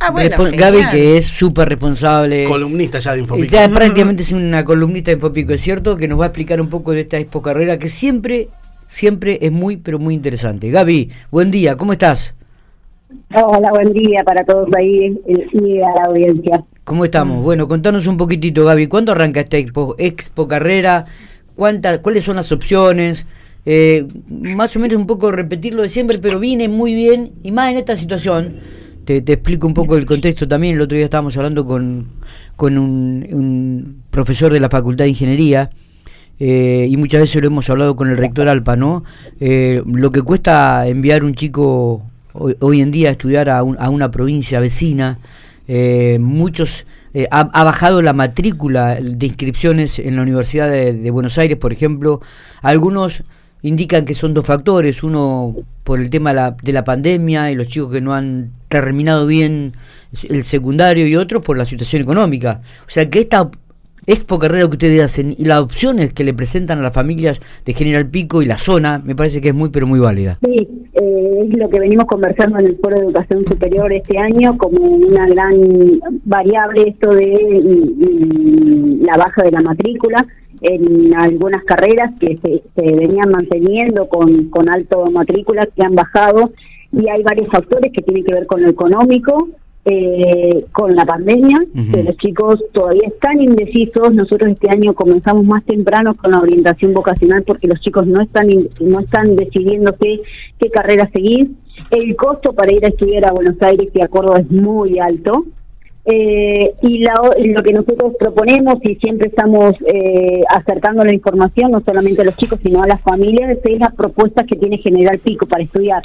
Ah, bueno. Gaby, que es súper responsable. Columnista ya de Infopico. Ya prácticamente es una columnista de Infopico, es cierto, que nos va a explicar un poco de esta expo carrera que siempre, siempre es muy, pero muy interesante. Gaby, buen día, ¿cómo estás? Hola, buen día para todos ahí eh, y a la audiencia. ¿Cómo estamos? Bueno, contanos un poquitito, Gaby, ¿cuándo arranca esta expo, expo carrera? ¿Cuántas, ¿Cuáles son las opciones? Eh, más o menos un poco repetir lo de siempre, pero viene muy bien, y más en esta situación. Te, explico un poco el contexto también. El otro día estábamos hablando con, con un, profesor de la Facultad de Ingeniería. eh, y muchas veces lo hemos hablado con el rector Alpa, ¿no? Eh, lo que cuesta enviar un chico hoy, hoy en día a estudiar a, un- a una provincia vecina, eh, muchos eh, ha, bajado la matrícula de inscripciones en la Universidad de Buenos Aires, por ejemplo. Algunos indican que son dos factores, uno por el tema de la, de la pandemia y los chicos que no han terminado bien el secundario y otros por la situación económica. O sea que esta expo carrera que ustedes hacen y las opciones que le presentan a las familias de General Pico y la zona, me parece que es muy pero muy válida. Sí, eh, es lo que venimos conversando en el Foro de Educación Superior este año como una gran variable esto de mm, la baja de la matrícula en algunas carreras que se, se venían manteniendo con, con alto matrícula que han bajado y hay varios factores que tienen que ver con lo económico, eh, con la pandemia, que los chicos todavía están indecisos. Nosotros este año comenzamos más temprano con la orientación vocacional porque los chicos no están in- no están decidiendo qué, qué carrera seguir. El costo para ir a estudiar a Buenos Aires y a Córdoba es muy alto. Eh, y la lo que nosotros proponemos y siempre estamos eh, acercando la información, no solamente a los chicos, sino a las familias, es la propuesta que tiene General Pico para estudiar,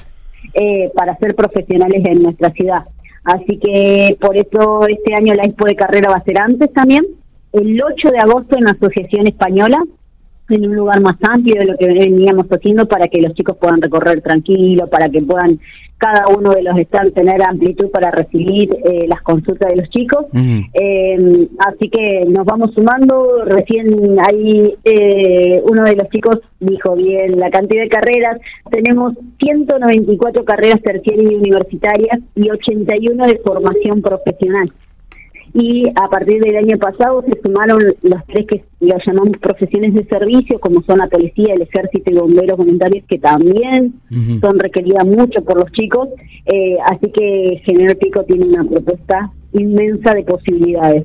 eh, para ser profesionales en nuestra ciudad. Así que por eso este año la expo de carrera va a ser antes también, el 8 de agosto en la Asociación Española, en un lugar más amplio de lo que veníamos haciendo para que los chicos puedan recorrer tranquilo, para que puedan cada uno de los stands tener amplitud para recibir eh, las consultas de los chicos. Eh, así que nos vamos sumando. Recién ahí eh, uno de los chicos dijo bien la cantidad de carreras. Tenemos 194 carreras terciarias y universitarias y 81 de formación profesional. Y a partir del año pasado se sumaron los tres que los llamamos profesiones de servicio, como son la policía, el ejército y bomberos voluntarios, que también son requeridas mucho por los chicos. Eh, así que General Pico tiene una propuesta inmensa de posibilidades.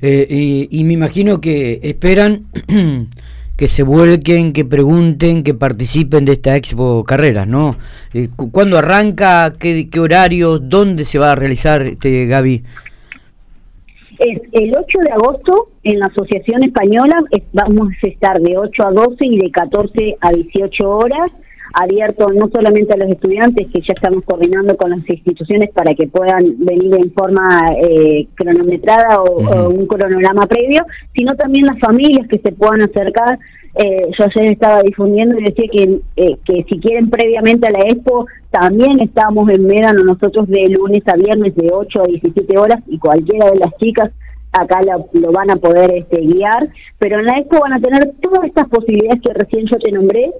Eh, y, y me imagino que esperan que se vuelquen, que pregunten, que participen de esta expo carreras, ¿no? Eh, cu- ¿Cuándo arranca? ¿Qué, qué horarios? ¿Dónde se va a realizar, este, Gaby? Es el 8 de agosto en la Asociación Española, es- vamos a estar de 8 a 12 y de 14 a 18 horas, abierto no solamente a los estudiantes, que ya estamos coordinando con las instituciones para que puedan venir en forma eh, cronometrada o, o un cronograma previo, sino también las familias que se puedan acercar. Eh, yo ayer estaba difundiendo y decía que, eh, que si quieren previamente a la expo, también estamos en Médano nosotros de lunes a viernes de 8 a 17 horas y cualquiera de las chicas acá lo, lo van a poder este, guiar, pero en la expo van a tener todas estas posibilidades que recién yo te nombré.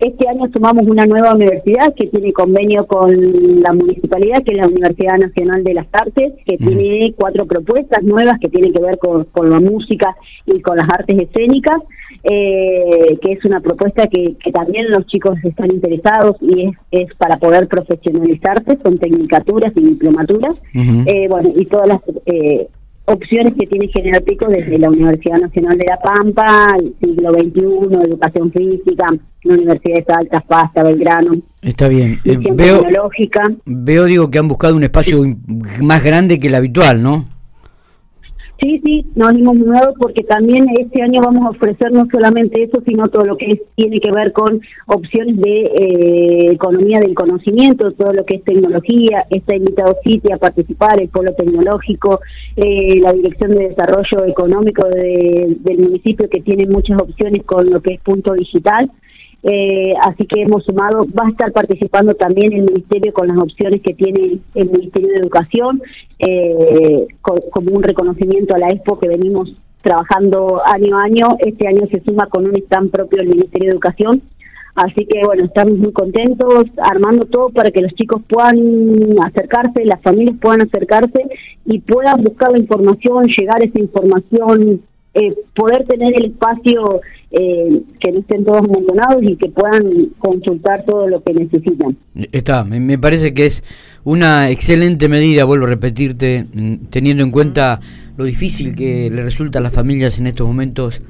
Este año sumamos una nueva universidad que tiene convenio con la municipalidad, que es la Universidad Nacional de las Artes, que Ujú. tiene cuatro propuestas nuevas que tienen que ver con, con la música y con las artes escénicas, eh, que es una propuesta que, que también los chicos están interesados y es, es para poder profesionalizarse, son tecnicaturas y diplomaturas. Eh, bueno, y todas las eh, opciones que tiene General Pico desde la Universidad Nacional de La Pampa, el siglo XXI, educación física, la Universidad de Salta, Fasta, Belgrano, Está bien. Eh, veo, tecnológica. veo, digo, que han buscado un espacio más grande que el habitual, ¿no? Sí, sí, nos hemos mudado porque también este año vamos a ofrecer no solamente eso, sino todo lo que tiene que ver con opciones de eh, economía del conocimiento, todo lo que es tecnología. Está invitado Citi a participar, el Polo Tecnológico, eh, la Dirección de Desarrollo Económico de- del municipio que tiene muchas opciones con lo que es punto digital. Eh, así que hemos sumado, va a estar participando también el Ministerio con las opciones que tiene el Ministerio de Educación, eh, co- como un reconocimiento a la Expo que venimos trabajando año a año. Este año se suma con un stand propio del Ministerio de Educación. Así que bueno, estamos muy contentos, armando todo para que los chicos puedan acercarse, las familias puedan acercarse y puedan buscar la información, llegar esa información, eh, poder tener el espacio eh, que no estén todos amontonados y que puedan consultar todo lo que necesitan. Está, me, parece que es una excelente medida, vuelvo a repetirte, mm, teniendo en cuenta lo difícil que le resulta a las familias en estos momentos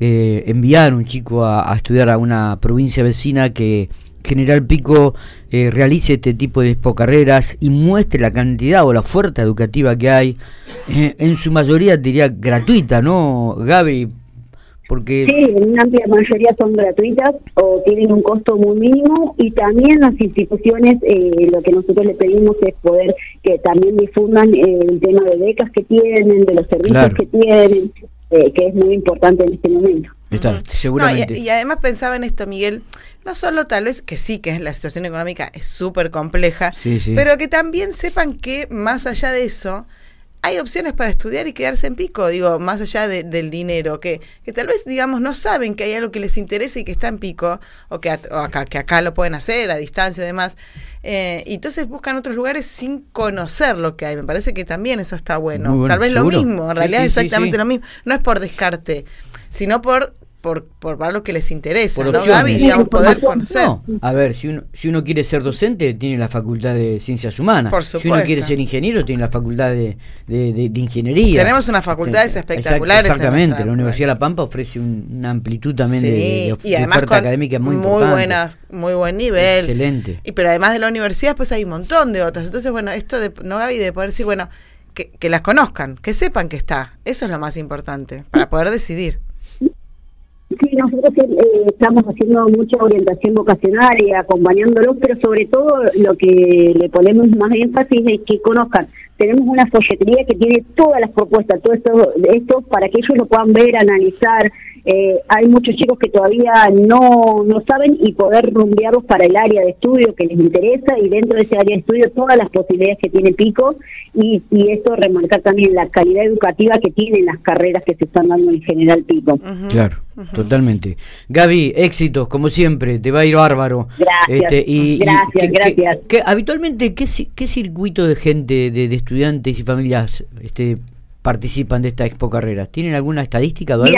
eh, enviar un chico a, estudiar a una provincia vecina que General Pico eh, realice este tipo de carreras y muestre la cantidad o la oferta educativa que hay, eh, en su mayoría diría gratuita, ¿no, Gaby? Porque... Sí, en una amplia mayoría son gratuitas o tienen un costo muy mínimo y también las instituciones lo que nosotros le pedimos es poder que también difundan el tema de becas que tienen, de los servicios que tienen, eh, que es muy importante en este momento. seguramente. y, además pensaba en esto, Miguel, no solo tal vez que sí, que la situación económica es súper compleja, pero que también sepan que más allá de eso, hay opciones para estudiar y quedarse en pico, digo, más allá del dinero, que, que tal vez, digamos, no saben que hay algo que les interesa y que está en pico, o que, acá, que acá lo pueden hacer a distancia y demás. Eh, y entonces buscan otros lugares sin conocer lo que hay. Me parece que también eso está bueno. tal vez lo mismo, en realidad es exactamente lo mismo. No es por descarte, sino por por, por lo que les interesa, ¿no, Gaby? Digamos, poder conocer. a ver, si uno, si uno quiere ser docente, tiene la facultad de ciencias humanas. Por supuesto. Si uno quiere ser ingeniero, tiene la facultad de, de, ingeniería. Tenemos unas facultades espectaculares. Exactamente, la Universidad de La Pampa ofrece una amplitud también de, y oferta académica muy, muy buenas, muy buen nivel. Excelente. Y pero además de la universidad, pues hay un montón de otras. Entonces, bueno, esto de, no Gaby, de poder decir, bueno, que, que las conozcan, que sepan que está. Eso es lo más importante, para poder decidir. Sí, nosotros eh, estamos haciendo mucha orientación vocacional y acompañándolos, pero sobre todo lo que le ponemos más énfasis es que conozcan. Tenemos una folletería que tiene todas las propuestas, todo esto, esto para que ellos lo puedan ver, analizar, eh, hay muchos chicos que todavía no, no saben y poder rumbearlos para el área de estudio que les interesa y dentro de ese área de estudio todas las posibilidades que tiene Pico y, y esto remarcar también la calidad educativa que tienen las carreras que se están dando en general Pico. Claro, totalmente. Gaby, éxitos, como siempre, te va a ir bárbaro. Gracias, este, y, gracias, gracias. habitualmente, ¿qué, ¿qué circuito de gente, de, estudiantes y familias este, participan de esta Expo Carreras? ¿Tienen alguna estadística o algo?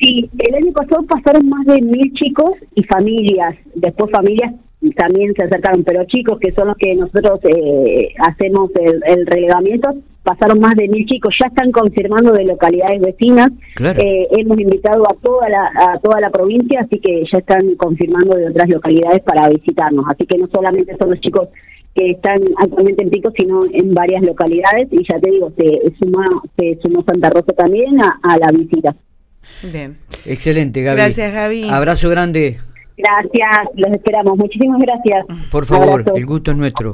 Sí, el año pasado pasaron más de mil chicos y familias. Después familias también se acercaron, pero chicos que son los que nosotros eh, hacemos el, relevamiento, pasaron más de mil chicos. Ya están confirmando de localidades vecinas. Eh, hemos invitado a toda la a toda la provincia, así que ya están confirmando de otras localidades para visitarnos. Así que no solamente son los chicos que están actualmente en Pico, sino en varias localidades y ya te digo, se suma se sumó Santa Rosa también a la visita. Bien. Excelente, Gaby. Gracias, Gaby. Abrazo grande. Gracias, los esperamos. Muchísimas gracias. Por favor, el gusto es nuestro.